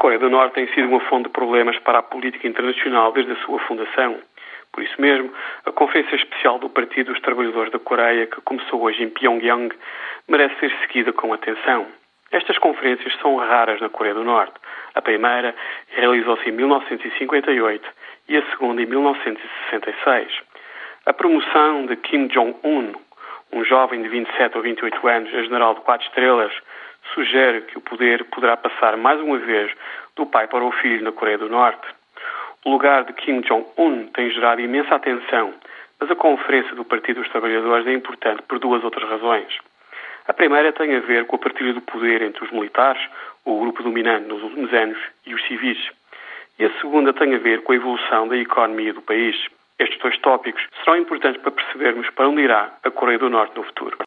Coreia do Norte tem sido uma fonte de problemas para a política internacional desde a sua fundação. Por isso mesmo, a Conferência Especial do Partido dos Trabalhadores da Coreia, que começou hoje em Pyongyang, merece ser seguida com atenção. Estas conferências são raras na Coreia do Norte. A primeira realizou-se em 1958 e a segunda em 1966. A promoção de Kim Jong-un, um jovem de 27 ou 28 anos, a general de quatro estrelas, sugere que o poder poderá passar mais uma vez do pai para o filho na Coreia do Norte. O lugar de Kim Jong-un tem gerado imensa atenção, mas a Conferência do Partido dos Trabalhadores é importante por duas outras razões. A primeira tem a ver com a partilha do poder entre os militares, o grupo dominante nos últimos anos, e os civis. E a segunda tem a ver com a evolução da economia do país. Estes dois tópicos serão importantes para percebermos para onde irá a Coreia do Norte no futuro.